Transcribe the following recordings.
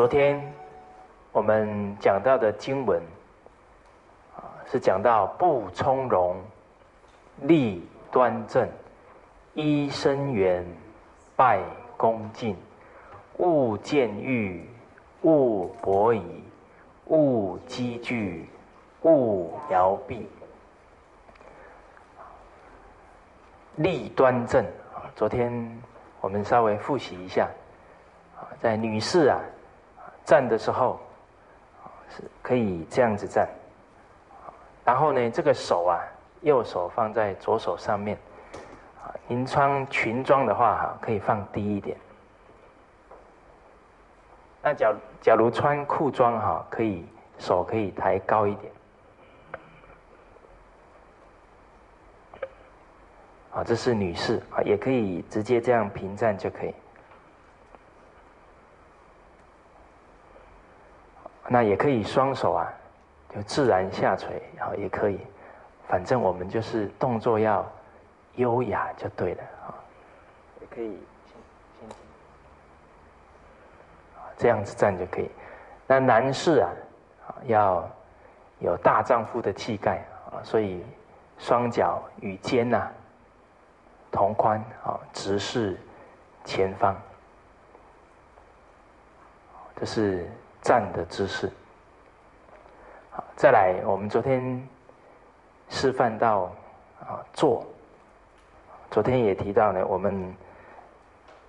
昨天我们讲到的经文啊，是讲到不从容、立端正、依生缘、拜恭敬、勿见欲、勿博疑、勿积聚、勿摇臂。立端正啊！昨天我们稍微复习一下啊，在女士啊站的时候是可以这样子站，然后呢，这个手啊，右手放在左手上面。您穿裙装的话哈，可以放低一点。那假假如穿裤装哈，可以手可以抬高一点。啊，这是女士啊，也可以直接这样平站就可以。那也可以双手啊，就自然下垂，啊，也可以，反正我们就是动作要优雅就对了啊。也可以这样子站就可以。那男士啊，要有大丈夫的气概啊，所以双脚与肩呐。同宽啊，直视前方，这是站的姿势。好，再来，我们昨天示范到啊坐，昨天也提到呢，我们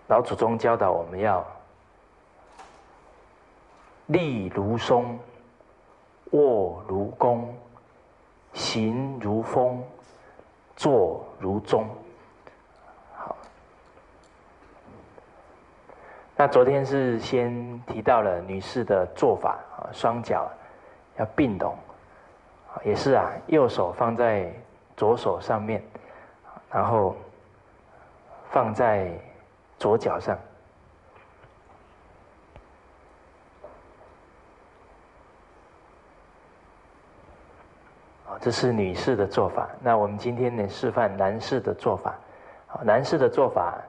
老祖宗教导我们要立如松，卧如弓，行如风，坐如钟。那昨天是先提到了女士的做法啊，双脚要并拢，也是啊，右手放在左手上面，然后放在左脚上，这是女士的做法。那我们今天呢，示范男士的做法。男士的做法，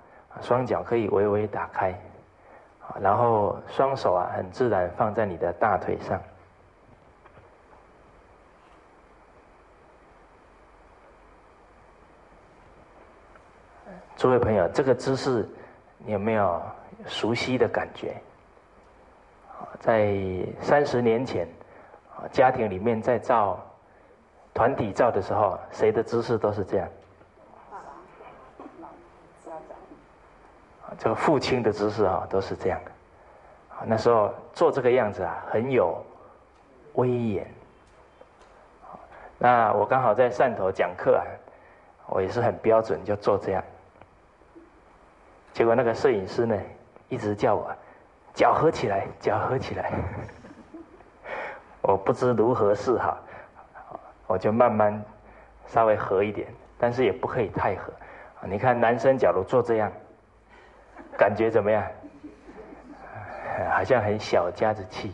双脚可以微微打开。然后双手啊，很自然放在你的大腿上。诸位朋友，这个姿势你有没有熟悉的感觉？在三十年前，家庭里面在照团体照的时候，谁的姿势都是这样？这个父亲的姿势啊，都是这样的。那时候做这个样子啊，很有威严。那我刚好在汕头讲课啊，我也是很标准，就做这样。结果那个摄影师呢，一直叫我脚合起来，脚合起来。我不知如何是好，我就慢慢稍微合一点，但是也不可以太合。你看男生假如做这样。感觉怎么样？好像很小家子气，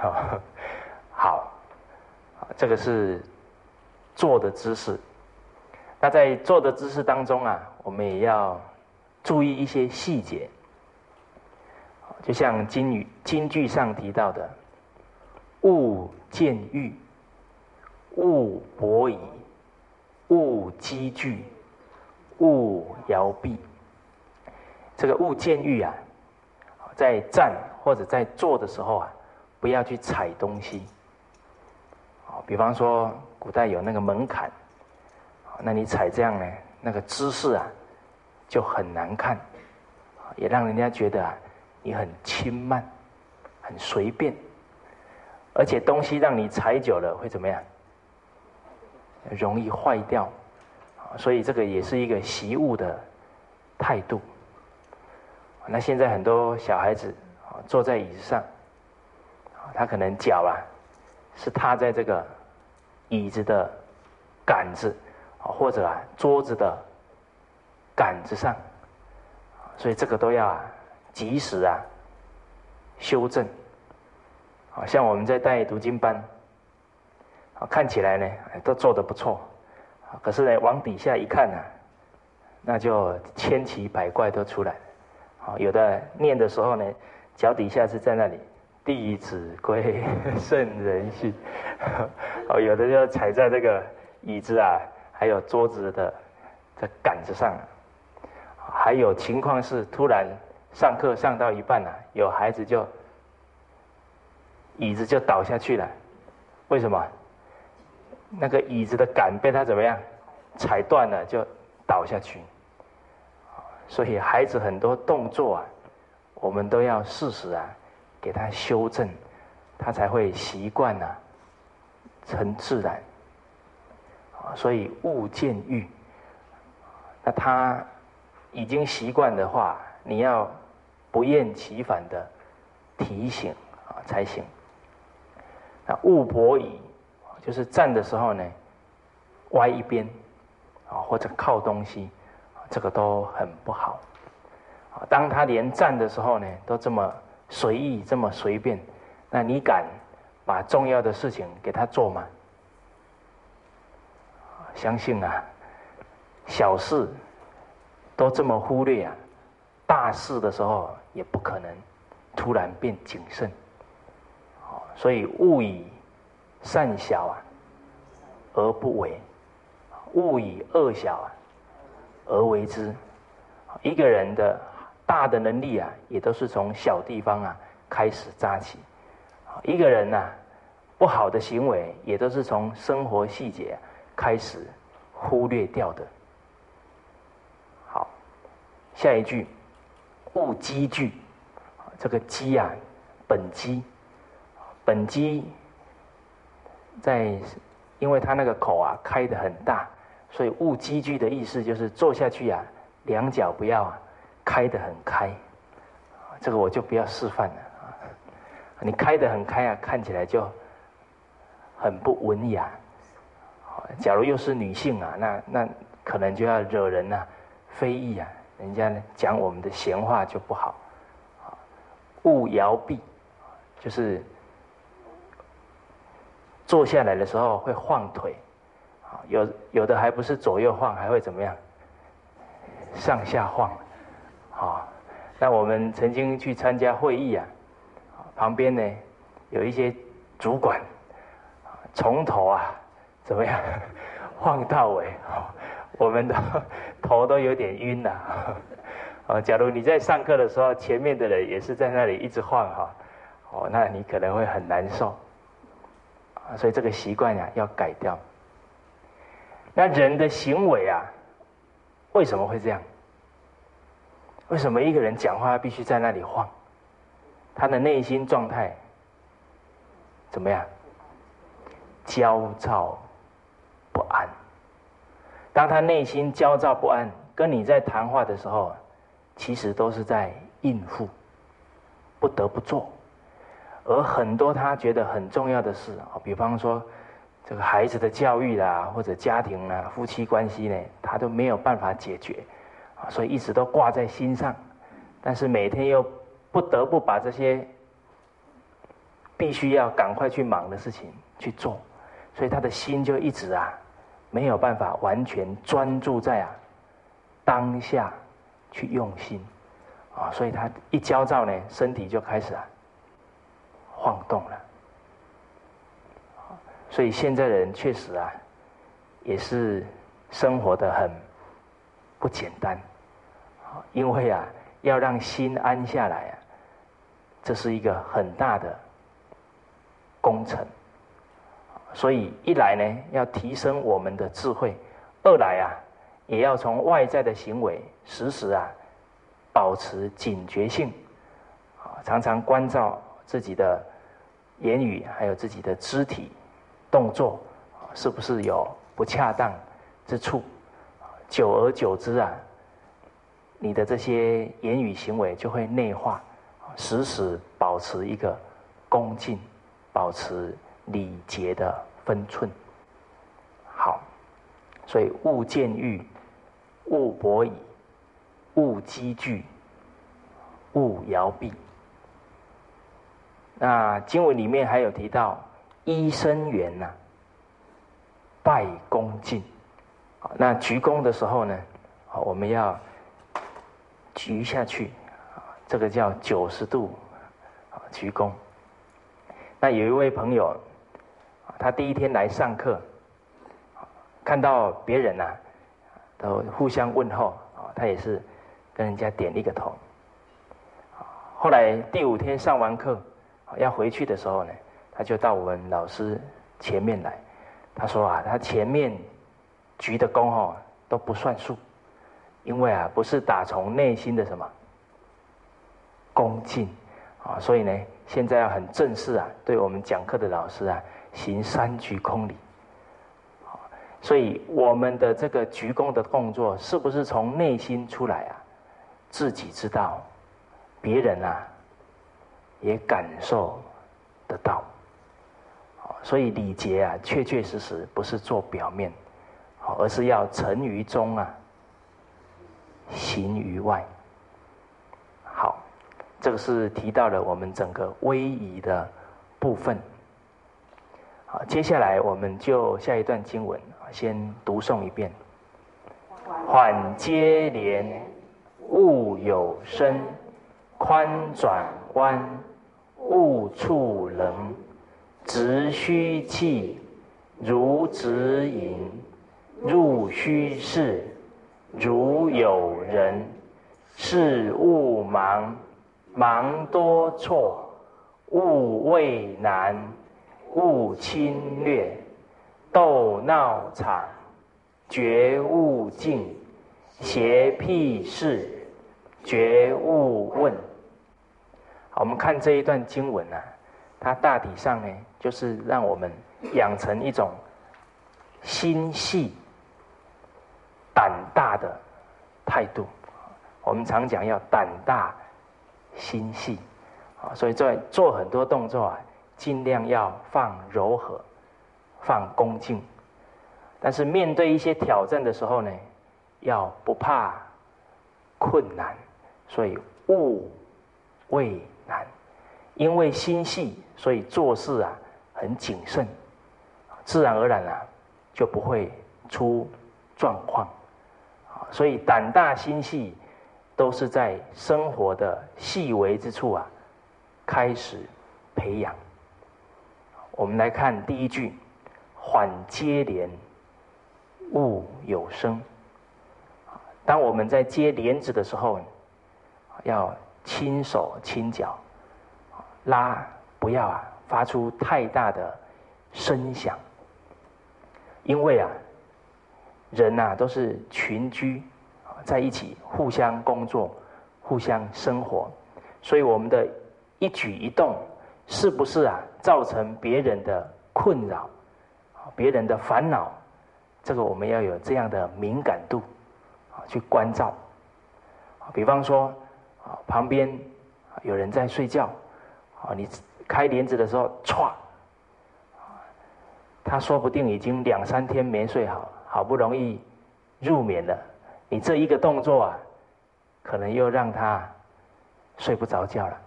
好，好，这个是坐的姿势。那在坐的姿势当中啊，我们也要注意一些细节。就像金语金句上提到的：“勿见欲，勿博疑，勿积聚，勿摇臂。”这个物见欲啊，在站或者在坐的时候啊，不要去踩东西。比方说古代有那个门槛，那你踩这样呢，那个姿势啊，就很难看，也让人家觉得啊，你很轻慢，很随便，而且东西让你踩久了会怎么样？容易坏掉，所以这个也是一个习物的态度。那现在很多小孩子，坐在椅子上，他可能脚啊是踏在这个椅子的杆子，或者啊桌子的杆子上，所以这个都要啊及时啊修正。好像我们在带读经班，看起来呢都做的不错，可是呢，往底下一看呢，那就千奇百怪都出来了。好，有的念的时候呢，脚底下是在那里，弟子规，圣人训。哦，有的就踩在这个椅子啊，还有桌子的这杆子上。还有情况是，突然上课上到一半呢，有孩子就椅子就倒下去了。为什么？那个椅子的杆被他怎么样踩断了，就倒下去。所以孩子很多动作啊，我们都要适时啊给他修正，他才会习惯呢，成自然。所以勿见欲。那他已经习惯的话，你要不厌其烦的提醒啊才行。那勿跛倚。就是站的时候呢，歪一边，啊或者靠东西，这个都很不好。当他连站的时候呢，都这么随意、这么随便，那你敢把重要的事情给他做吗？相信啊，小事都这么忽略啊，大事的时候也不可能突然变谨慎。所以勿以。善小啊，而不为；勿以恶小啊，而为之。一个人的大的能力啊，也都是从小地方啊开始扎起。一个人呐，不好的行为也都是从生活细节开始忽略掉的。好，下一句，勿积聚。这个积啊，本积，本积。在，因为他那个口啊开的很大，所以勿积聚的意思就是坐下去啊，两脚不要开得很开，这个我就不要示范了啊。你开得很开啊，看起来就很不文雅。假如又是女性啊，那那可能就要惹人呐非议啊，人家呢讲我们的闲话就不好。勿摇臂，就是。坐下来的时候会晃腿，有有的还不是左右晃，还会怎么样？上下晃，啊，那我们曾经去参加会议啊，旁边呢有一些主管，从头啊怎么样晃到尾，我们的头都有点晕了，啊，假如你在上课的时候，前面的人也是在那里一直晃哈，哦，那你可能会很难受。所以这个习惯呀要改掉。那人的行为啊，为什么会这样？为什么一个人讲话必须在那里晃？他的内心状态怎么样？焦躁不安。当他内心焦躁不安，跟你在谈话的时候，其实都是在应付，不得不做。而很多他觉得很重要的事啊，比方说这个孩子的教育啦，或者家庭啊、夫妻关系呢，他都没有办法解决啊，所以一直都挂在心上。但是每天又不得不把这些必须要赶快去忙的事情去做，所以他的心就一直啊没有办法完全专注在啊当下去用心啊，所以他一焦躁呢，身体就开始啊。晃动了，所以现在的人确实啊，也是生活的很不简单，因为啊，要让心安下来啊，这是一个很大的工程。所以一来呢，要提升我们的智慧；二来啊，也要从外在的行为时时啊，保持警觉性，啊，常常关照自己的。言语还有自己的肢体动作，是不是有不恰当之处？久而久之啊，你的这些言语行为就会内化，时时保持一个恭敬，保持礼节的分寸。好，所以勿见欲，勿博矣，勿积聚，勿摇臂。那经文里面还有提到，医生缘呐，拜恭敬，那鞠躬的时候呢，我们要鞠下去，这个叫九十度鞠躬。那有一位朋友，他第一天来上课，看到别人呐都互相问候，他也是跟人家点一个头。后来第五天上完课要回去的时候呢，就到我们老师前面来，他说啊，他前面。鞠的躬哦都不算数，因为啊不是打从内心的什么恭敬啊，所以呢现在要很正式啊，对我们讲课的老师啊行三鞠躬礼。所以我们的这个鞠躬的动作是不是从内心出来啊？自己知道，别人啊也感受得到。所以礼节啊，确确实实不是做表面。而是要成于中啊，行于外。好，这个是提到了我们整个威仪的部分。好，接下来我们就下一段经文先读诵一遍。缓接连，勿有声；宽转弯，勿触人。直虚气，如直饮。入虚室，如有人；事勿忙，忙多错；勿畏难，勿侵略；斗闹场，绝勿进；邪僻事，绝勿问。好，我们看这一段经文啊，它大体上呢，就是让我们养成一种心细。胆大的态度，我们常讲要胆大心细啊，所以在做很多动作啊，尽量要放柔和，放恭敬。但是面对一些挑战的时候呢，要不怕困难，所以勿畏难。因为心细，所以做事啊很谨慎，自然而然啊就不会出状况。所以胆大心细，都是在生活的细微之处啊，开始培养。我们来看第一句：缓接连，勿有声。当我们在接帘子的时候，要轻手轻脚，拉不要啊发出太大的声响，因为啊。人呐，都是群居，在一起互相工作、互相生活，所以我们的一举一动，是不是啊，造成别人的困扰、别人的烦恼？这个我们要有这样的敏感度，啊，去关照。比方说，啊，旁边有人在睡觉，啊，你开帘子的时候，歘，他说不定已经两三天没睡好。好不容易入眠了，你这一个动作啊，可能又让他睡不着觉了。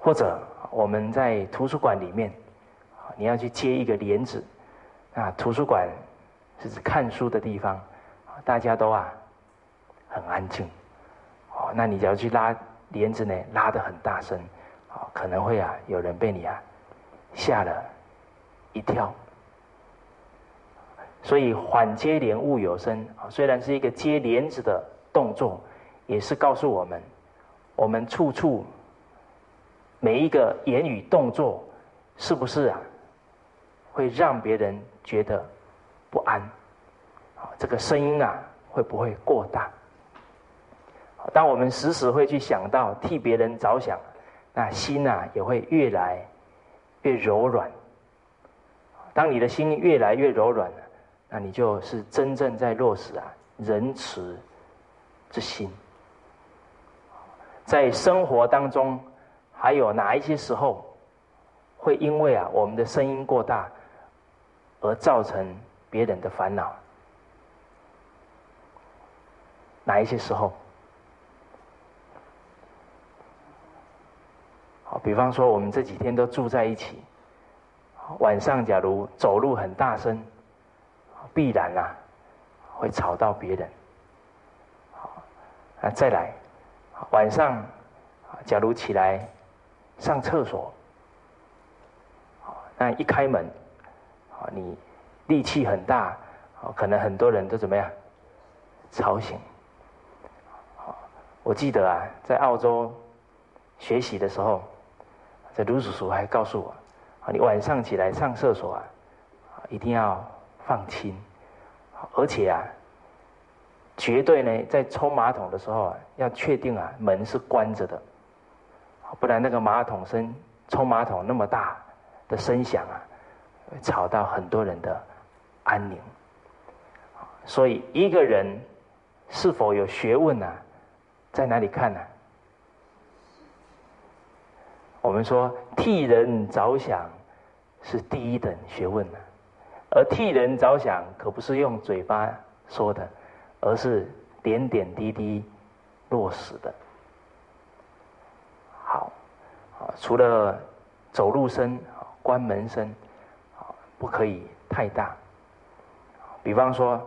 或者我们在图书馆里面，你要去接一个帘子，啊，图书馆是指看书的地方，大家都啊很安静，哦，那你只要去拉帘子呢，拉的很大声，哦，可能会啊有人被你啊吓了一跳。所以缓接连物有声啊，虽然是一个接帘子的动作，也是告诉我们，我们处处每一个言语动作，是不是啊，会让别人觉得不安？啊，这个声音啊，会不会过大？当我们时时会去想到替别人着想，那心啊也会越来越柔软。当你的心越来越柔软。那你就是真正在落实啊仁慈之心，在生活当中，还有哪一些时候会因为啊我们的声音过大而造成别人的烦恼？哪一些时候？比方说我们这几天都住在一起，晚上假如走路很大声。必然啊会吵到别人。好，那再来，晚上，假如起来上厕所，那一开门，啊，你力气很大，可能很多人都怎么样吵醒。我记得啊，在澳洲学习的时候，这卢叔叔还告诉我，啊，你晚上起来上厕所啊，一定要放轻，而且啊，绝对呢，在冲马桶的时候啊，要确定啊门是关着的，不然那个马桶声冲马桶那么大。的声响啊，会吵到很多人的安宁。所以一个人是否有学问呢？在哪里看呢？我们说替人着想是第一等学问呢，而替人着想可不是用嘴巴说的，而是点点滴滴落实的。好，除了走路声。关门声，不可以太大。比方说，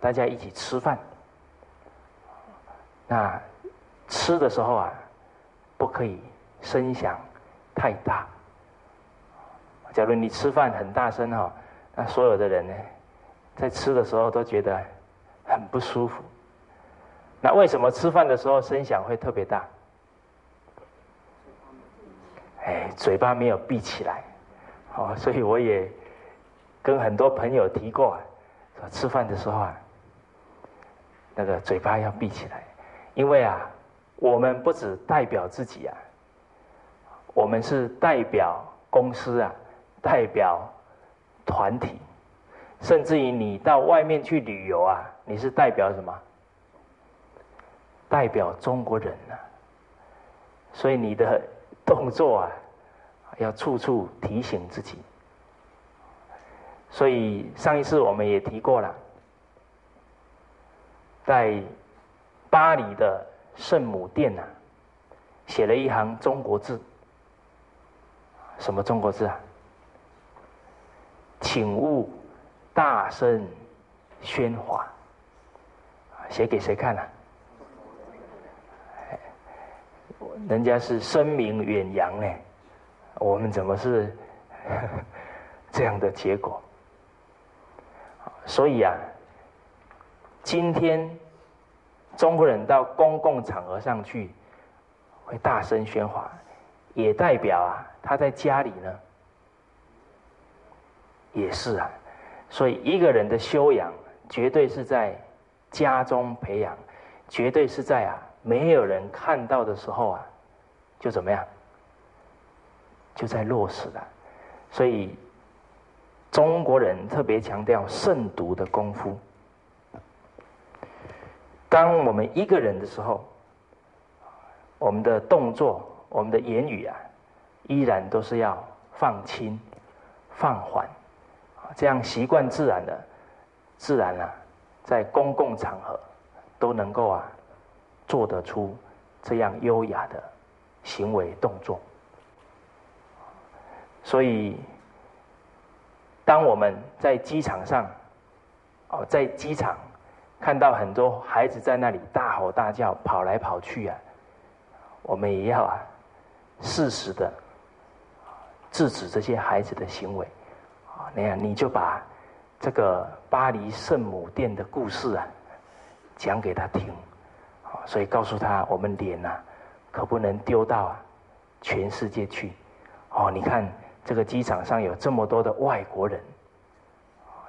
大家一起吃饭，那吃的时候啊，不可以声响太大。假如你吃饭很大声哈，那所有的人呢，在吃的时候都觉得很不舒服。那为什么吃饭的时候声响会特别大？哎，嘴巴没有闭起来。哦，所以我也跟很多朋友提过，说吃饭的时候啊，那个嘴巴要闭起来，因为啊，我们不只代表自己啊，我们是代表公司啊，代表团体，甚至于你到外面去旅游啊，你是代表什么？代表中国人啊，所以你的动作啊。要处处提醒自己，所以上一次我们也提过了，在巴黎的圣母殿呐，写了一行中国字，什么中国字啊？请勿大声喧哗，写给谁看呢？人家是声名远扬呢。我们怎么是 这样的结果？所以啊，今天中国人到公共场合上去会大声喧哗，也代表啊他在家里呢也是啊。所以一个人的修养，绝对是在家中培养，绝对是在啊没有人看到的时候啊，就怎么样？就在落实了，所以中国人特别强调慎独的功夫。当我们一个人的时候，我们的动作、我们的言语啊，依然都是要放轻、放缓，这样习惯自然的，自然啊，在公共场合都能够啊，做得出这样优雅的行为动作。所以，当我们在机场上，哦，在机场看到很多孩子在那里大吼大叫、跑来跑去啊，我们也要啊，适时的制止这些孩子的行为。啊，那样你就把这个巴黎圣母殿的故事啊讲给他听，啊，所以告诉他，我们脸呐可不能丢到全世界去。哦，你看。这个机场上有这么多的外国人，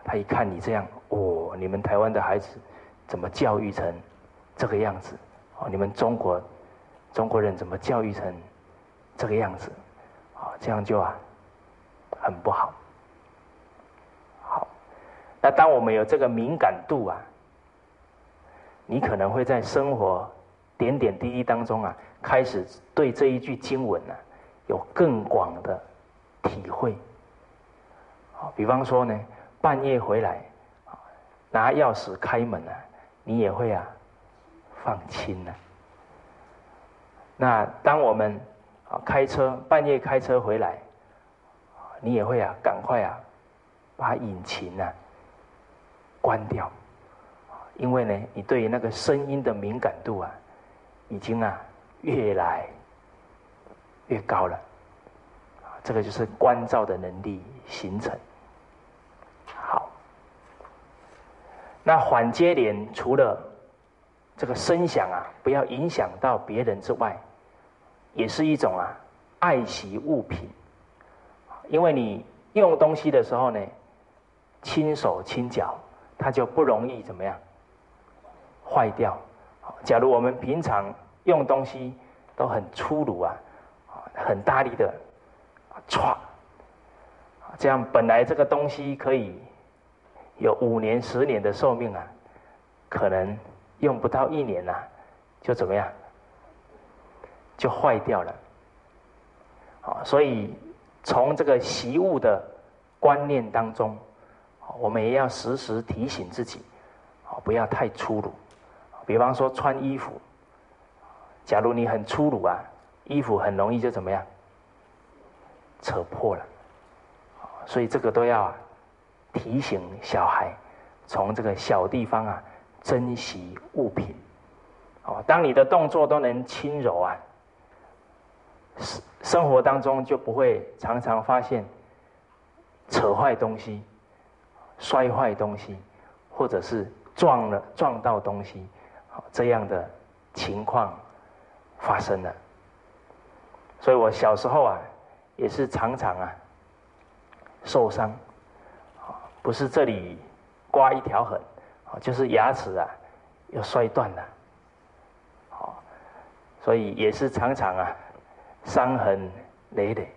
他一看你这样，哦，你们台湾的孩子怎么教育成这个样子？哦，你们中国中国人怎么教育成这个样子？啊，这样就啊很不好。好，那当我们有这个敏感度啊，你可能会在生活点点滴滴当中啊，开始对这一句经文呢有更广的。体会，好，比方说呢，半夜回来，拿钥匙开门啊，你也会啊，放轻呢。那当我们开车半夜开车回来，你也会啊赶快啊，把引擎啊关掉，因为呢，你对于那个声音的敏感度啊，已经啊越来越高了，这个就是关照的能力形成。好，那缓接连除了这个声响啊，不要影响到别人之外，也是一种啊爱惜物品，因为你用东西的时候呢。轻手轻脚，它就不容易怎么样坏掉。假如我们平常用东西都很粗鲁啊，很大力的歘，这样本来这个东西可以有五年、十年的寿命啊，可能用不到一年呐，就怎么样，就坏掉了。啊，所以从这个习物的观念当中。我们也要时时提醒自己，哦，不要太粗鲁。比方说穿衣服，假如你很粗鲁啊，衣服很容易就怎么样，扯破了。所以这个都要提醒小孩，从这个小地方啊，珍惜物品。哦，当你的动作都能轻柔啊，生生活当中就不会常常发现扯坏东西。摔坏东西，或者是撞了撞到东西，这样的情况发生了。所以我小时候啊，也是常常啊受伤，不是这里刮一条痕，就是牙齿啊又摔断了，好，所以也是常常啊伤痕累累。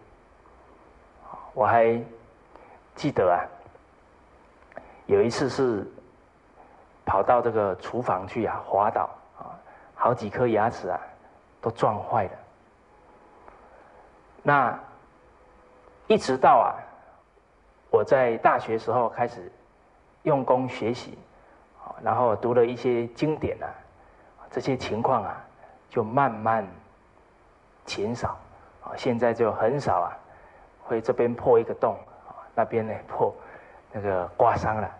我还记得啊。有一次是跑到这个厨房去啊，滑倒啊，好几颗牙齿啊都撞坏了。那一直到啊，我在大学时候开始用功学习，然后读了一些经典啊，这些情况啊就慢慢减少啊，现在就很少啊会这边破一个洞啊，那边呢破。那个刮伤了，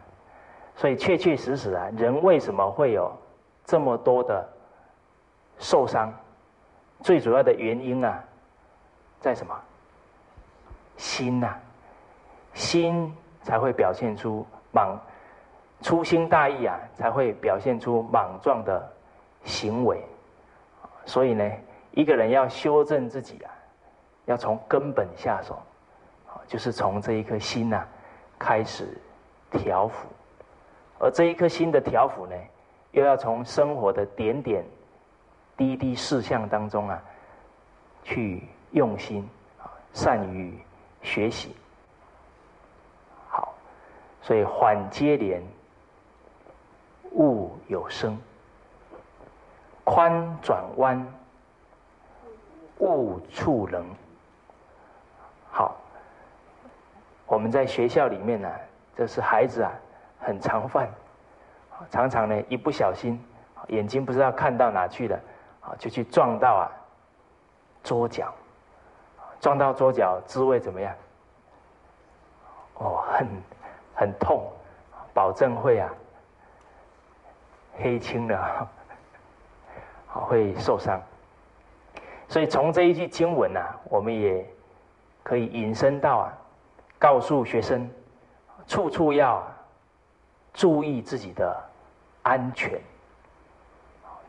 所以确确实实啊，人为什么会有这么多的受伤？最主要的原因啊，在什么？心呐，心才会表现出莽粗心大意啊，才会表现出莽撞的行为。所以呢，一个人要修正自己啊，要从根本下手，就是从这一颗心呐。开始调伏，而这一颗心的调伏呢，又要从生活的点点滴滴事项当中啊，去用心啊，善于学习。好，所以缓接连，勿有声；宽转弯，勿触人。好。我们在学校里面呢，这是孩子啊，很常犯，常常呢一不小心，眼睛不知道看到哪去了，啊，就去撞到啊桌角，撞到桌角，滋味怎么样？哦，很很痛，保证会啊黑青的，好会受伤。所以从这一句经文呢，我们也可以引申到啊。告诉学生，处处要注意自己的安全，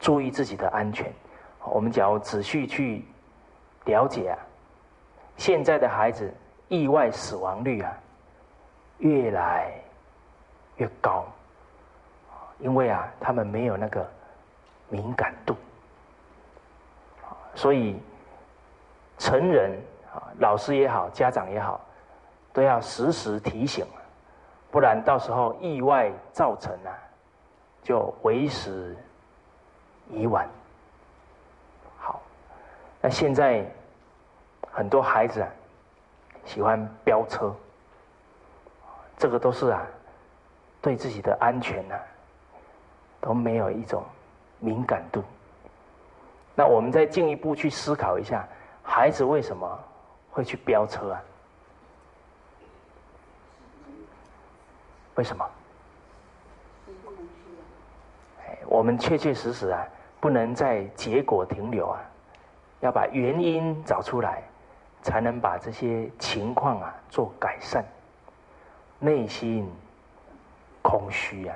注意自己的安全。我们只要仔细去了解啊，现在的孩子意外死亡率啊越来越高，因为啊他们没有那个敏感度，所以成人啊，老师也好，家长也好。都要时时提醒，不然到时候意外造成啊，就为时已晚。好，那现在很多孩子啊，喜欢飙车，这个都是啊，对自己的安全呢，都没有一种敏感度。那我们再进一步去思考一下，孩子为什么会去飙车啊？为什么？我们确确实实啊，不能在结果停留啊，要把原因找出来，才能把这些情况啊做改善。内心空虚啊，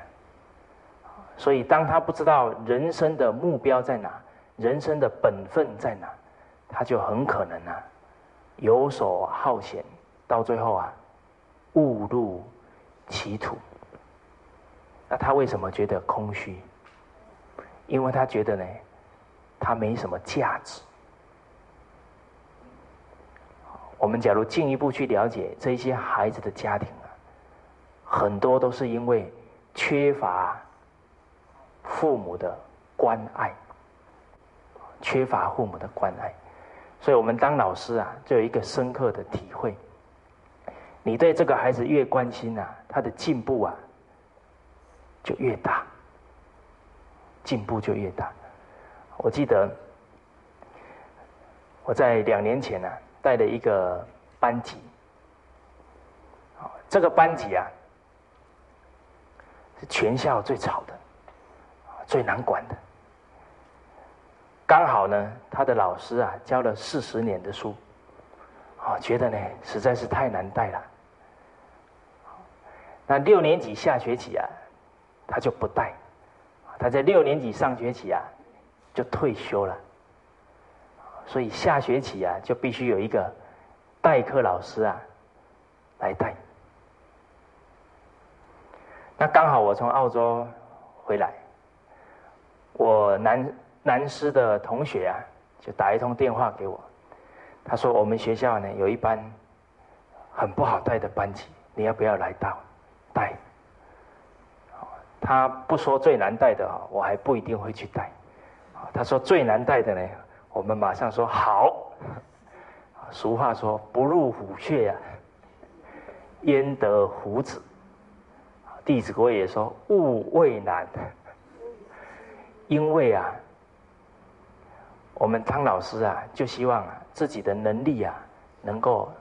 所以当他不知道人生的目标在哪，人生的本分在哪，他就很可能啊游手好闲，到最后啊误入歧途。那他为什么觉得空虚？因为他觉得呢，他没什么价值。我们假如进一步去了解这些孩子的家庭啊，很多都是因为缺乏父母的关爱，缺乏父母的关爱，所以我们当老师啊，就有一个深刻的体会：你对这个孩子越关心啊，他的进步啊就越大。进步就越大。我记得我在两年前呢带了一个班级，这个班级啊是全校最吵的，最难管的。刚好呢，他的老师啊教了四十年的书，啊，觉得呢实在是太难带了。那六年级下学期啊，他就不带。他在六年级上学期啊，就退休了，所以下学期啊就必须有一个代课老师啊来带。那刚好我从澳洲回来，我男南师的同学啊就打一通电话给我，他说我们学校呢有一班很不好带的班级，你要不要来到带？他不说最难带的哈，我还不一定会去带。他说最难带的呢，我们马上说好。俗话说不入虎穴呀，焉得虎子。弟子规也说勿畏难。因为啊，我们当老师啊，就希望啊自己的能力啊能够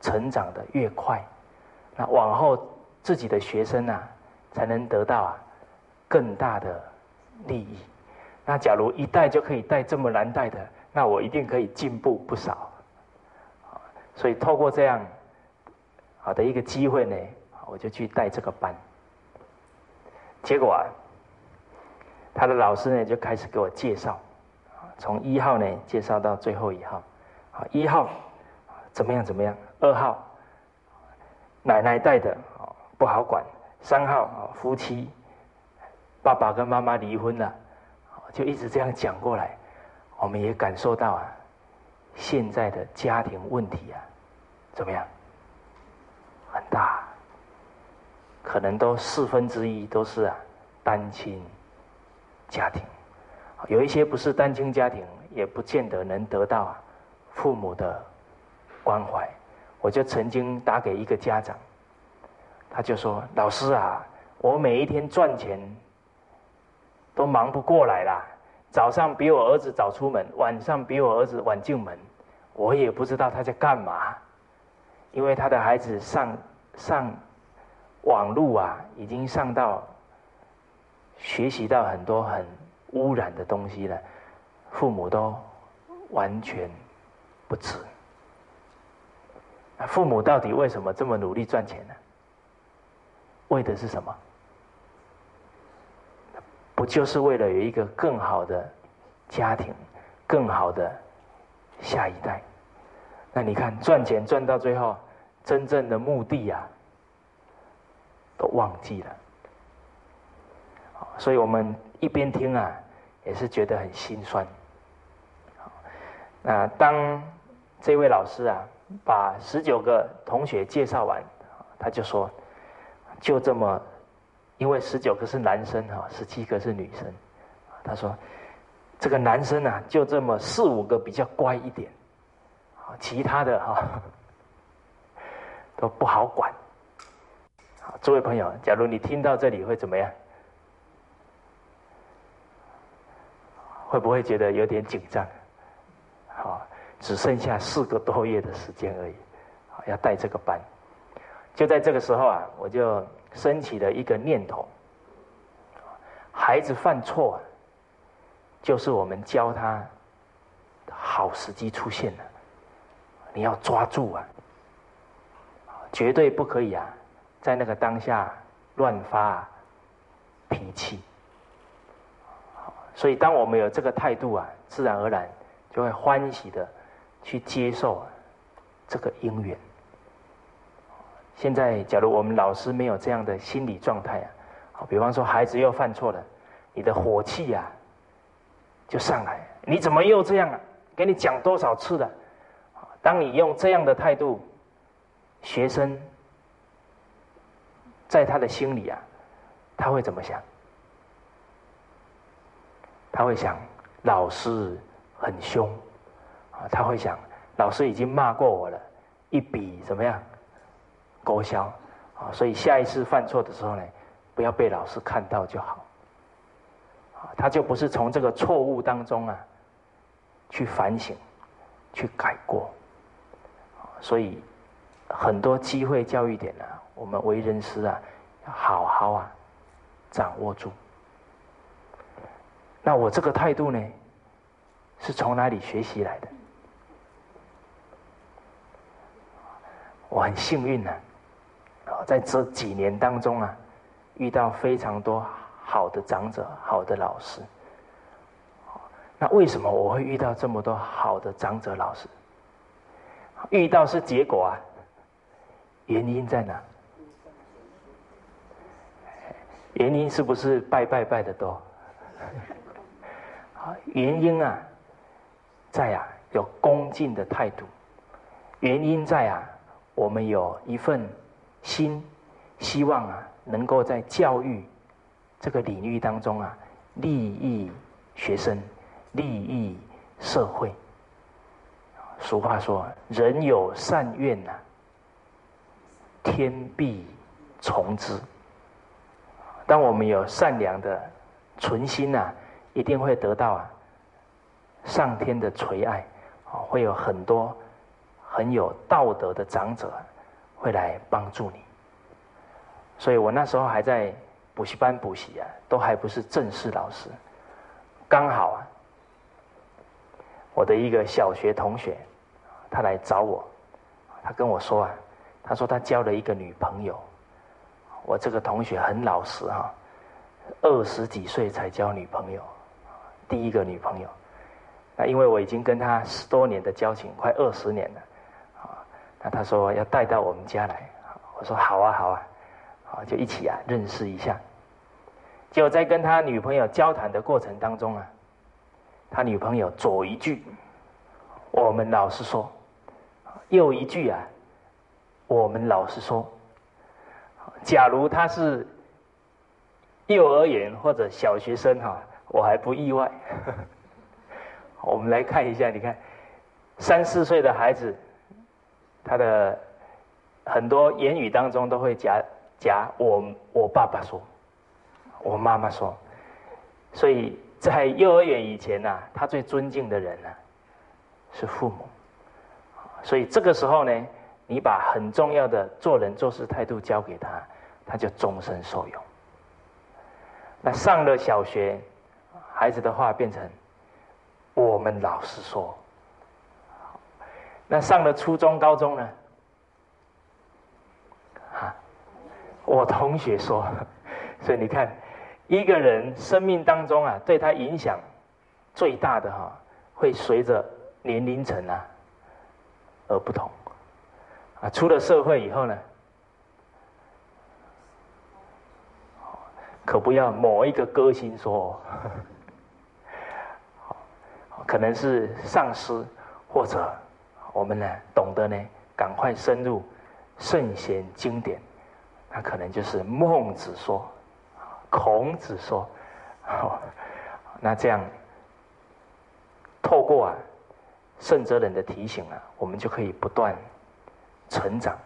成长的越快，那往后自己的学生啊。才能得到啊更大的利益。那假如一带就可以带这么难带的，那我一定可以进步不少。所以透过这样好的一个机会呢，我就去带这个班。结果啊，他的老师呢就开始给我介绍，从一号呢介绍到最后一号。啊，一号怎么样怎么样？二号奶奶带的不好管。三号啊，夫妻爸爸跟妈妈离婚了，就一直这样讲过来，我们也感受到啊，现在的家庭问题啊，怎么样？很大，可能都四分之一都是啊单亲家庭，有一些不是单亲家庭，也不见得能得到父母的关怀。我就曾经打给一个家长。他就说：“老师啊，我每一天赚钱都忙不过来啦。早上比我儿子早出门，晚上比我儿子晚进门，我也不知道他在干嘛。因为他的孩子上上网路啊，已经上到学习到很多很污染的东西呢，父母都完全不吃。父母到底为什么这么努力赚钱呢？”为的是什么？不就是为了有一个更好的家庭，更好的下一代？那你看，赚钱赚到最后，真正的目的呀，都忘记了。所以我们一边听啊，也是觉得很心酸。那当这位老师啊，把十九个同学介绍完，他就说。就这么，因为十九个是男生哈，十七个是女生。他说，这个男生啊，就这么四五个比较乖一点，其他的哈 都不好管。好，诸位朋友，假如你听到这里会怎么样？会不会觉得有点紧张？好，只剩下四个多月的时间而已，要带这个班。就在这个时候啊，我就升起了一个念头，孩子犯错，就是我们教他好时机出现了，你要抓住啊，绝对不可以啊，在那个当下乱发脾气。所以，当我们有这个态度啊，自然而然就会欢喜的去接受这个因缘。现在，假如我们老师没有这样的心理状态啊，好，比方说孩子又犯错了，你的火气呀就上来，你怎么又这样啊？给你讲多少次了？当你用这样的态度，学生在他的心里啊，他会怎么想？他会想老师很凶啊，他会想老师已经骂过我了，一笔怎么样勾销啊？所以下一次犯错的时候呢，不要被老师看到就好啊。他就不是从这个错误当中啊去反省、去改过所以很多机会教育点呢，我们为人师啊，要好好啊掌握住。那我这个态度呢，是从哪里学习来的？我很幸运呢，啊，在这几年当中啊，遇到非常多好的长者、好的老师。那为什么我会遇到这么多好的长者老师？遇到是结果啊，原因在哪？原因是不是拜拜拜的多？原因啊，在啊有恭敬的态度；原因在啊，我们有一份心，希望啊能够在教育这个领域当中啊，利益学生，利益社会。俗话说：“人有善愿呐，天必从之。”当我们有善良的存心呐。一定会得到啊，上天的垂爱，啊，会有很多很有道德的长者会来帮助你。所以我那时候还在补习班补习啊，都还不是正式老师。刚好啊，我的一个小学同学，他来找我，他跟我说啊，他说他交了一个女朋友。我这个同学很老实哈，二十几岁才交女朋友。第一个女朋友，那因为我已经跟她十多年的交情，快二十年了，啊，那他说要带到我们家来，我说好啊好啊，好就一起啊认识一下。结果在跟他女朋友交谈的过程当中啊，他女朋友左一句，我们老实说，右一句啊，我们老实说，假如他是幼儿园或者小学生哈。我还不意外。我们来看一下，你看，三四岁的孩子，他的很多言语当中都会夹夹我我爸爸说，我妈妈说，所以在幼儿园以前呢，他最尊敬的人呢是父母。所以这个时候呢，你把很重要的做人做事态度教给他，他就终身受用。那上了小学。孩子的话变成我们老师说，那上了初中、高中呢？啊，我同学说，所以你看，一个人生命当中啊，对他影响最大的哈，会随着年龄层啊而不同。啊，出了社会以后呢，可不要某一个歌星说。可能是上司，或者我们呢懂得呢，赶快深入圣贤经典，那可能就是孟子说，孔子说，那这样透过啊圣哲人的提醒啊，我们就可以不断成长。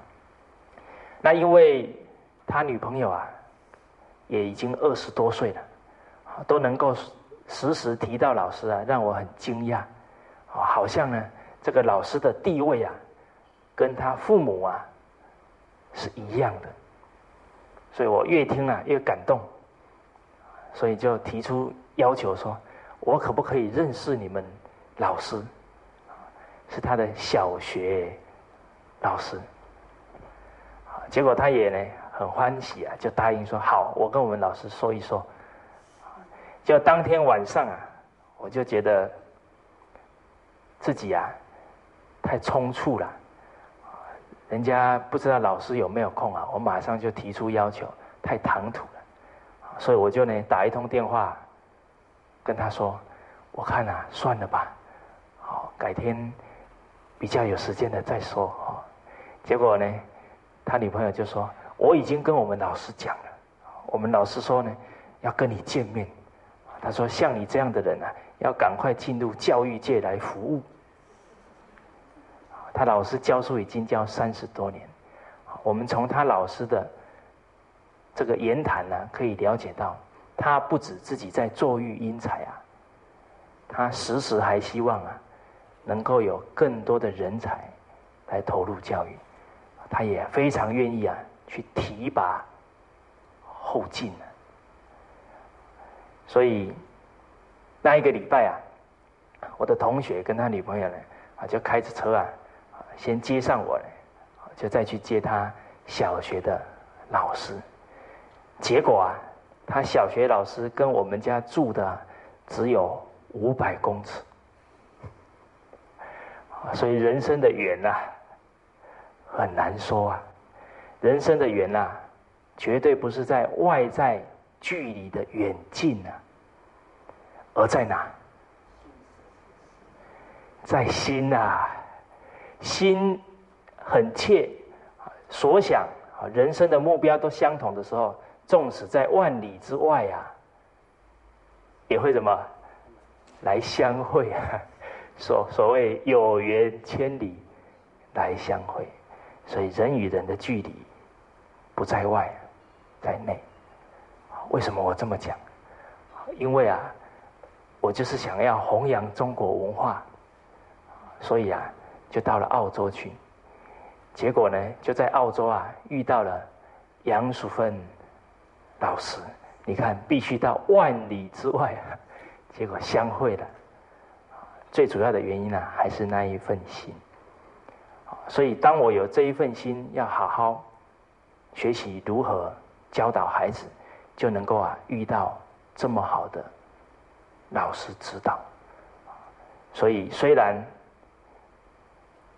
那因为他女朋友啊也已经二十多岁了，都能够。时时提到老师啊，让我很惊讶，啊，好像呢，这个老师的地位啊，跟他父母啊是一样的，所以我越听啊越感动，所以就提出要求说：“我可不可以认识你们老师？”是他的小学老师。结果他也呢很欢喜啊，就答应说：“好，我跟我们老师说一说。”就当天晚上啊，我就觉得自己啊太匆促了。人家不知道老师有没有空啊，我马上就提出要求，太唐突了，所以我就呢打一通电话跟他说：“我看啊，算了吧，好，改天比较有时间的再说。”哦，结果呢，他女朋友就说：“我已经跟我们老师讲了，我们老师说呢要跟你见面。他说像你这样的人啊，要赶快进入教育界来服务。”他老师教书已经教三十多年，我们从他老师的这个言谈呢，可以了解到，他不止自己在坐育英才啊，他时时还希望啊，能够有更多的人才来投入教育，他也非常愿意啊，去提拔后进啊。所以那一个礼拜啊，我的同学跟他女朋友呢，啊，就开着车啊。先接上我，就再去接他小学的老师。结果啊，他小学老师跟我们家住的只有五百公尺，所以人生的缘呐，很难说啊。人生的缘呐，绝对不是在外在距离的远近啊，而在哪？在心呐。心很切，所想，人生的目标都相同的时候，纵使在万里之外啊，也会怎么来相会啊？所所谓有缘千里来相会，所以人与人的距离不在外，在内。为什么我这么讲？因为啊，我就是想要弘扬中国文化，所以啊。就到了澳洲去，结果呢，就在澳洲啊遇到了杨淑芬老师。你看，必须到万里之外，结果相会了。最主要的原因呢，还是那一份心。所以，当我有这一份心，要好好学习如何教导孩子，就能够啊遇到这么好的老师指导。所以，虽然。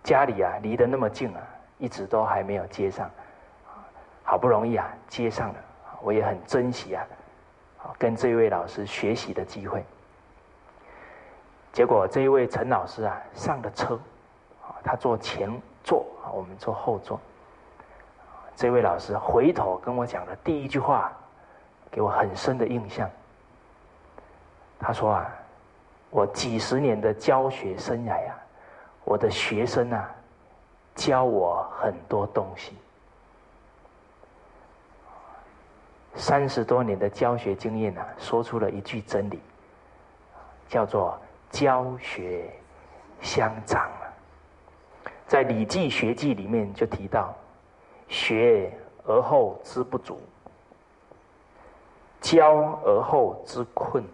家里啊，离得那么近啊，一直都还没有接上，好不容易啊接上了，我也很珍惜啊，跟这位老师学习的机会。结果这一位陈老师啊上了车，他坐前座，我们坐后座。这位老师回头跟我讲的第一句话，给我很深的印象。他说啊，我几十年的教学生涯呀。我的学生啊，教我很多东西。三十多年的教学经验啊，说出了一句真理，叫做“教学相长”啊。在《礼记·学记》里面就提到：“学而后知不足，教而后知困，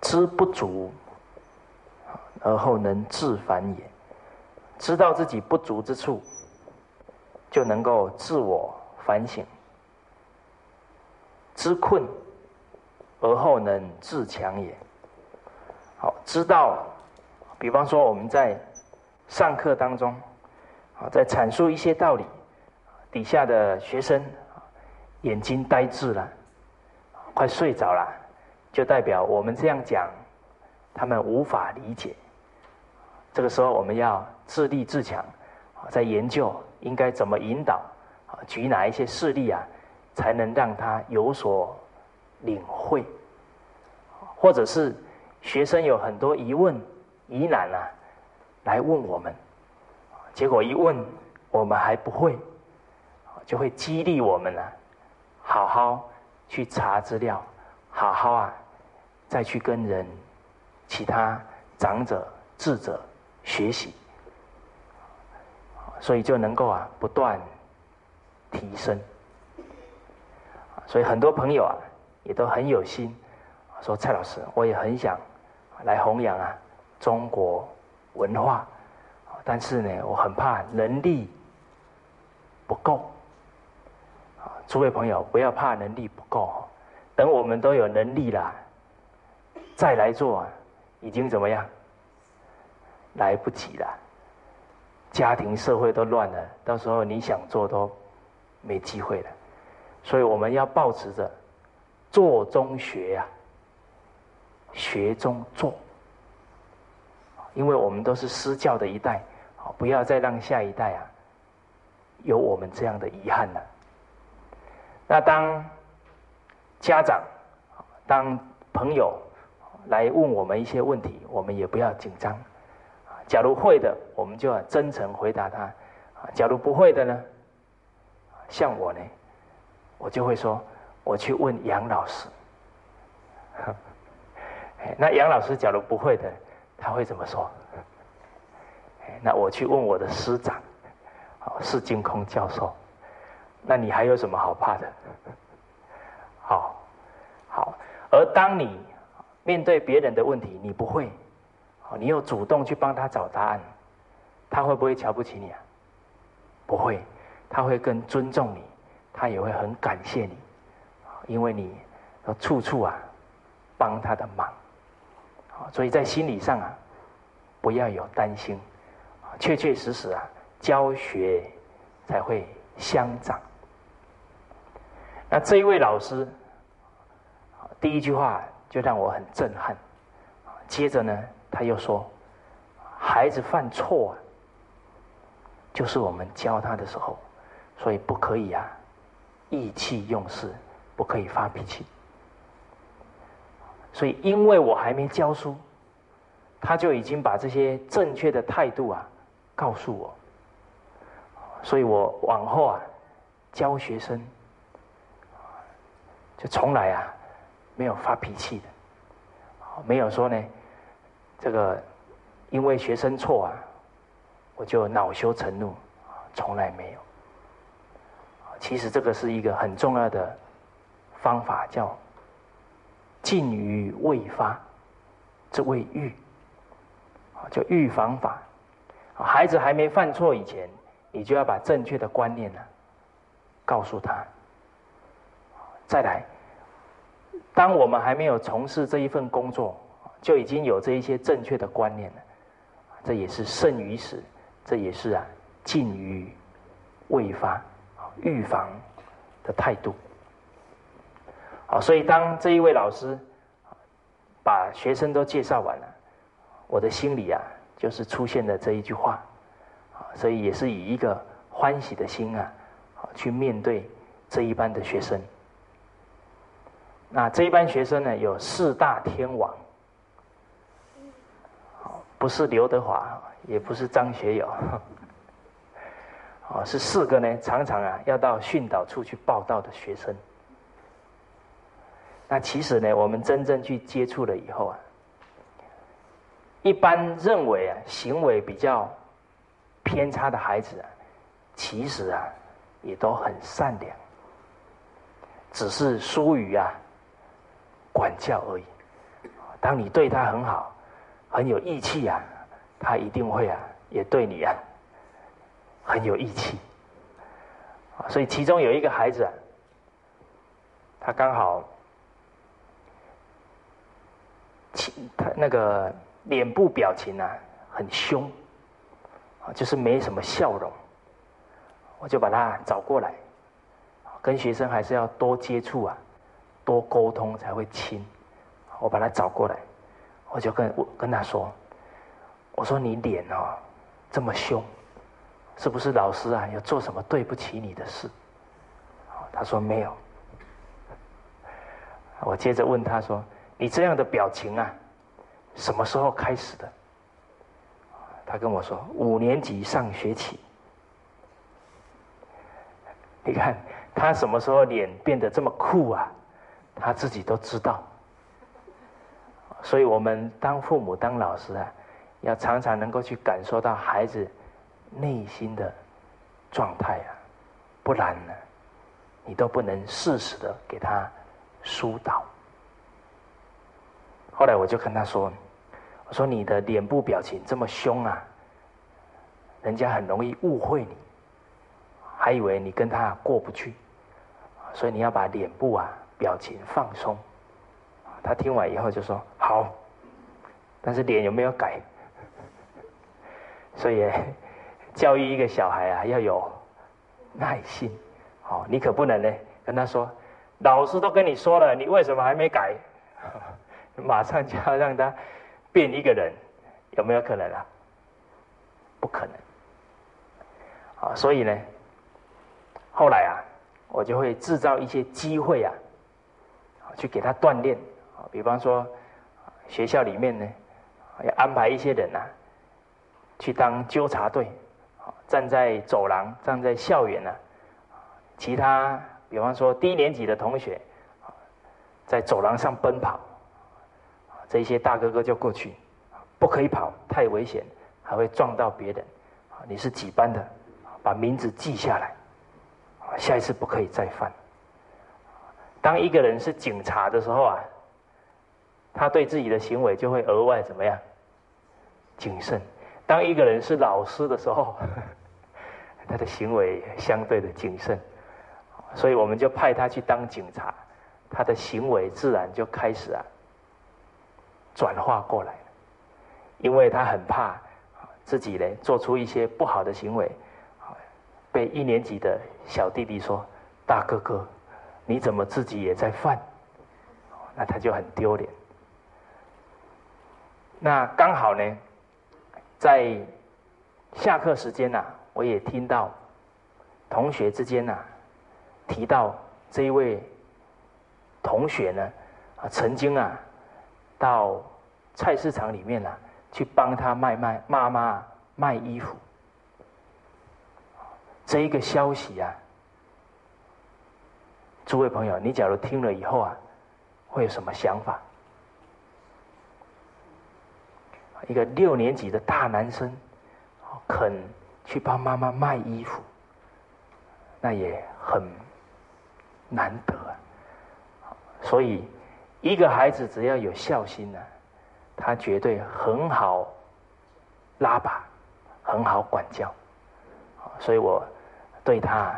知不足。”而后能自反也，知道自己不足之处，就能够自我反省；知困而后能自强也。好，知道，比方说我们在上课当中，啊，在阐述一些道理，底下的学生眼睛呆滞了，快睡着了，就代表我们这样讲，他们无法理解。这个时候，我们要自立自强，在研究应该怎么引导，举哪一些事例啊，才能让他有所领会，或者是学生有很多疑问疑难啊，来问我们，结果一问我们还不会，就会激励我们了，好好去查资料，好好啊，再去跟人其他长者智者。学习，所以就能够啊不断提升。所以很多朋友啊，也都很有心，说蔡老师，我也很想来弘扬啊中国文化，但是呢，我很怕能力不够。诸位朋友，不要怕能力不够，等我们都有能力了，再来做，已经怎么样？来不及了，家庭社会都乱了，到时候你想做都没机会了。所以我们要保持着做中学呀，学中做，因为我们都是施教的一代，不要再让下一代啊有我们这样的遗憾了。那当家长、当朋友来问我们一些问题，我们也不要紧张。假如会的，我们就要真诚回答他；假如不会的呢，像我呢，我就会说我去问杨老师。那杨老师假如不会的，他会怎么说？那我去问我的师长，是净空教授。那你还有什么好怕的？好，好。而当你面对别人的问题，你不会，你又主动去帮他找答案，他会不会瞧不起你啊？不会，他会更尊重你，他也会很感谢你，因为你处处啊帮他的忙。所以在心理上啊，不要有担心，确确实实啊，教学才会相长。那这一位老师，第一句话就让我很震撼。接着呢，他又说：“孩子犯错，就是我们教他的时候，所以不可以啊，意气用事，不可以发脾气。所以，因为我还没教书，他就已经把这些正确的态度啊告诉我，所以我往后啊教学生。”就从来啊，没有发脾气的，没有说呢，这个因为学生错啊，我就恼羞成怒，从来没有。其实这个是一个很重要的方法，叫禁于未发，这未预，就预防法。孩子还没犯错以前，你就要把正确的观念呢告诉他。再来，当我们还没有从事这一份工作，就已经有这一些正确的观念了，这也是胜于死，这也是啊禁于未发，预防的态度。好，所以当这一位老师把学生都介绍完了，我的心里啊就是出现了这一句话，所以也是以一个欢喜的心啊，去面对这一班的学生。那这一班学生呢，有四大天王，不是刘德华，也不是张学友，哦，是四个呢，常常啊要到训导处去报道的学生。那其实呢，我们真正去接触了以后啊，一般认为啊，行为比较偏差的孩子啊，其实啊，也都很善良，只是疏于啊。管教而已。当你对他很好，很有义气啊，他一定会啊，也对你啊，很有义气。所以其中有一个孩子啊，他刚好，他那个脸部表情啊很凶，啊，就是没什么笑容。我就把他找过来，跟学生还是要多接触啊。多沟通才会亲。我把他找过来，我就跟我跟他说：“我说你脸哦这么凶，是不是老师啊有做什么对不起你的事？”他说没有。我接着问他说：“你这样的表情啊，什么时候开始的？”他跟我说：“五年级上学期。”你看他什么时候脸变得这么酷啊？他自己都知道，所以我们当父母、当老师啊，要常常能够去感受到孩子内心的状态啊，不然呢，你都不能适时的给他疏导。后来我就跟他说：“我说你的脸部表情这么凶啊，人家很容易误会你，还以为你跟他过不去，所以你要把脸部啊表情放松。”他听完以后就说：“好。”但是脸有没有改？所以教育一个小孩啊，要有耐心。哦，你可不能呢跟他说，老师都跟你说了，你为什么还没改？马上就要让他变一个人，有没有可能啊？不可能。啊，所以呢，后来啊，我就会制造一些机会啊，去给他锻炼。啊，比方说学校里面呢，要安排一些人啊，去当纠察队，站在走廊，站在校园呢。其他，比方说低年级的同学，在走廊上奔跑，这些大哥哥就过去，不可以跑，太危险，还会撞到别人。你是几班的？把名字记下来，下一次不可以再犯。当一个人是警察的时候啊，他对自己的行为就会额外怎么样？谨慎。当一个人是老师的时候，他的行为相对的谨慎。所以我们就派他去当警察，他的行为自然就开始啊转化过来了，因为他很怕自己呢做出一些不好的行为，被一年级的小弟弟说：“大哥哥，你怎么自己也在犯？”那他就很丢脸。那刚好呢，在下课时间呐，我也听到同学之间呐。提到这一位同学呢，啊，曾经啊，到菜市场里面啊，去帮他卖卖妈妈卖衣服。这一个消息啊，诸位朋友，你假如听了以后啊，会有什么想法？一个六年级的大男生，肯去帮妈妈卖衣服，那也很。难得啊！所以，一个孩子只要有孝心呢，他绝对很好拉拔，很好管教。所以我对他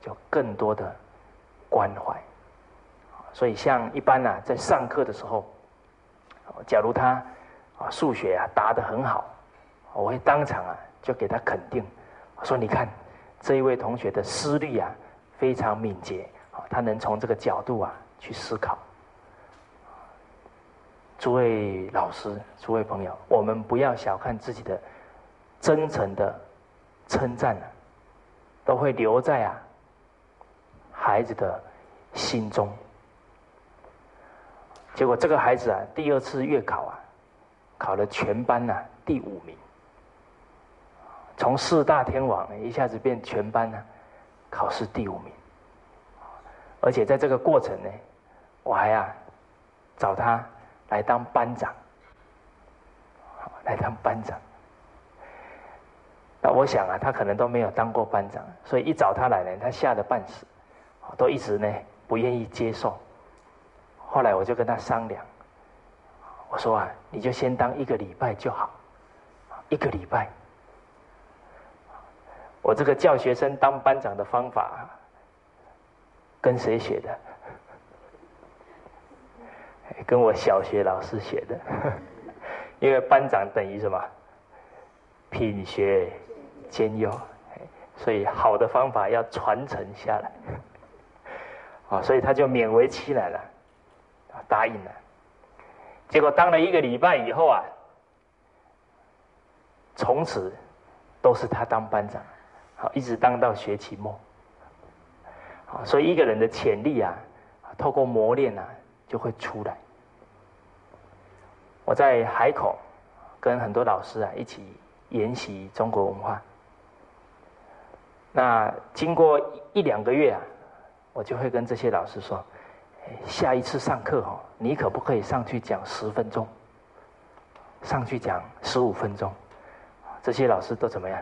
就更多的关怀。所以，像一般呢，在上课的时候，假如他啊数学啊答得很好，我会当场啊就给他肯定，说：“你看这一位同学的思虑啊非常敏捷。”啊他能从这个角度啊去思考。诸位老师、诸位朋友，我们不要小看自己的真诚的称赞啊，都会留在啊孩子的心中。结果这个孩子啊，第二次月考啊，考了全班呐第五名，从四大天王一下子变全班呢考试第五名。而且在这个过程呢，我还啊找他来当班长，来当班长。那我想啊，他可能都没有当过班长，所以一找他来呢，他吓得半死，都一直呢不愿意接受。后来我就跟他商量，我说啊，你就先当一个礼拜就好，一个礼拜。我这个教学生当班长的方法。跟谁学的？跟我小学老师学的。因为班长等于什么？品学兼优，所以好的方法要传承下来。啊，所以他就勉为其难了，答应了。结果当了一个礼拜以后啊，从此都是他当班长，好，一直当到学期末。好，所以一个人的潜力啊，透过磨练啊，就会出来。我在海口跟很多老师啊一起研习中国文化。那经过一两个月啊，我就会跟这些老师说：下一次上课哈，你可不可以上去讲十分钟？上去讲十五分钟？这些老师都怎么样？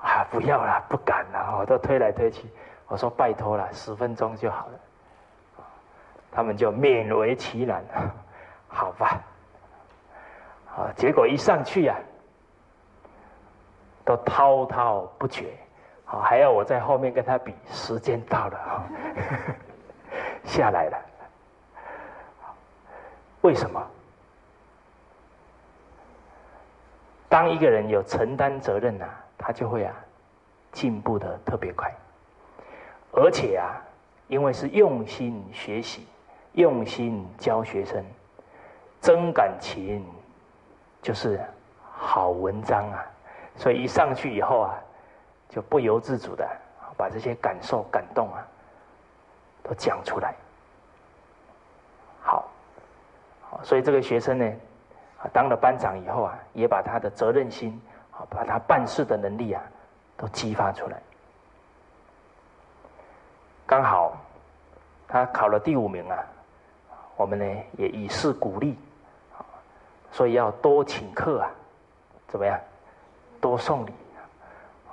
啊，不要啦，不敢啦，我，都推来推去。我说拜托了，十分钟就好了。他们就勉为其难，好吧。啊，结果一上去呀，都滔滔不绝，好，还要我在后面跟他比，时间到了啊，下来了。为什么？当一个人有承担责任呐，他就会啊进步的特别快，而且啊，因为是用心学习、用心教学生，真感情，就是好文章啊，所以一上去以后啊，就不由自主的把这些感受、感动啊，都讲出来。好，所以这个学生呢。当了班长以后啊，也把他的责任心啊，把他办事的能力啊，都激发出来。刚好他考了第五名啊，我们呢也以示鼓励，所以要多请客啊，怎么样？多送礼，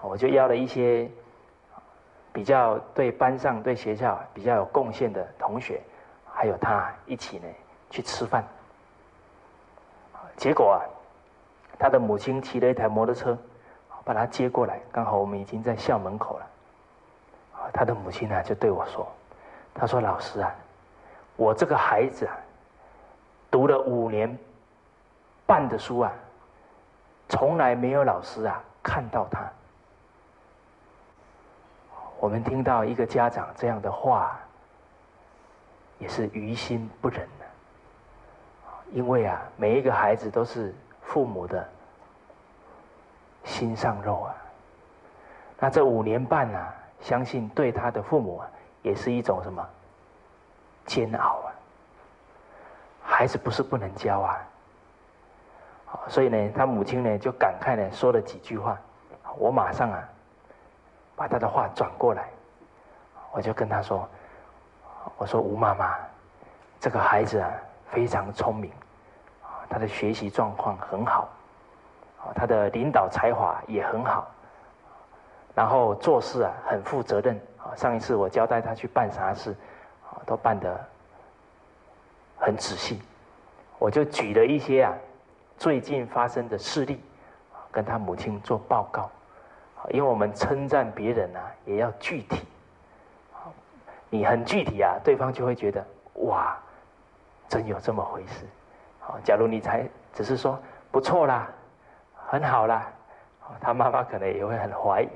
我就邀了一些比较对班上、对学校比较有贡献的同学，还有他一起呢去吃饭。结果啊，他的母亲骑了一台摩托车，把他接过来。刚好我们已经在校门口了，他的母亲呢就对我说：“他说老师啊，我这个孩子啊，读了五年半的书啊，从来没有老师啊看到他。”我们听到一个家长这样的话，也是于心不忍。因为啊，每一个孩子都是父母的心上肉啊。那这五年半啊，相信对他的父母啊，也是一种什么煎熬啊。孩子不是不能教啊，所以呢，他母亲呢就感慨呢说了几句话。我马上啊，把他的话转过来，我就跟他说：“我说吴妈妈，这个孩子啊。”非常聪明，啊，他的学习状况很好，啊，他的领导才华也很好，然后做事啊很负责任，啊，上一次我交代他去办啥事，啊，都办得很仔细，我就举了一些啊最近发生的事例，跟他母亲做报告，因为我们称赞别人啊也要具体，你很具体啊，对方就会觉得哇。真有这么回事？好，假如你才只是说不错啦，很好啦，他妈妈可能也会很怀疑。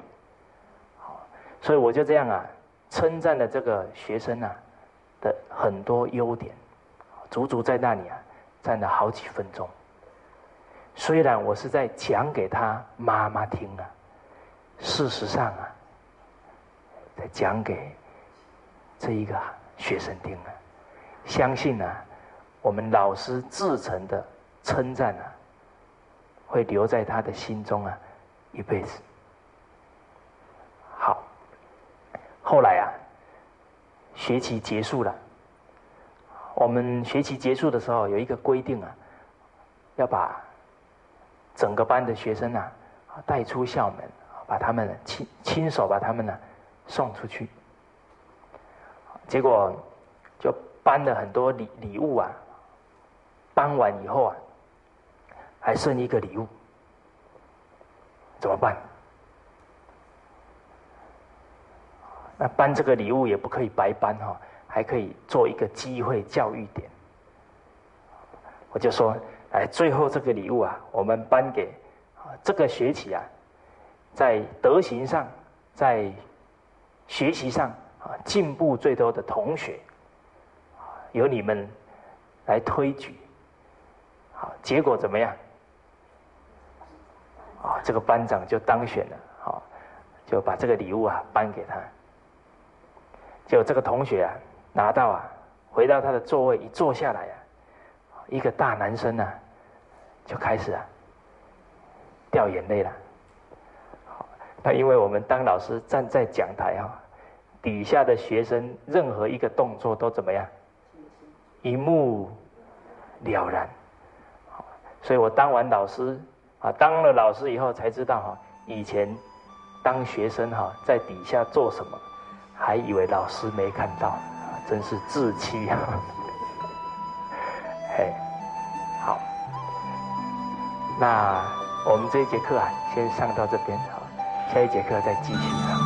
好，所以我就这样啊，称赞了这个学生啊的很多优点，足足在那里啊站了好几分钟。虽然我是在讲给他妈妈听啊，事实上啊，在讲给这一个学生听啊，相信啊。我们老师至诚的称赞啊，会留在他的心中啊，一辈子。好，后来啊，学期结束了，我们学期结束的时候有一个规定啊，要把整个班的学生啊带出校门，把他们亲亲手把他们呢送出去。结果就搬了很多礼礼物啊。搬完以后啊，还剩一个礼物，怎么办？那搬这个礼物也不可以白搬哈，还可以做一个机会教育点。我就说，哎，最后这个礼物啊，我们颁给这个学期啊，在德行上、在学习上啊进步最多的同学，由你们来推举。好结果怎么样？啊，这个班长就当选了，好，就把这个礼物啊颁给他。就这个同学啊拿到啊，回到他的座位一坐下来啊，一个大男生呢就开始啊掉眼泪了。那因为我们当老师站在讲台啊，底下的学生任何一个动作都怎么样，一目了然。所以我当完老师啊，当了老师以后才知道哈，以前当学生哈，在底下做什么，还以为老师没看到，真是自欺啊！嘿，好，那我们这一节课啊，先上到这边，下一节课再继续啊。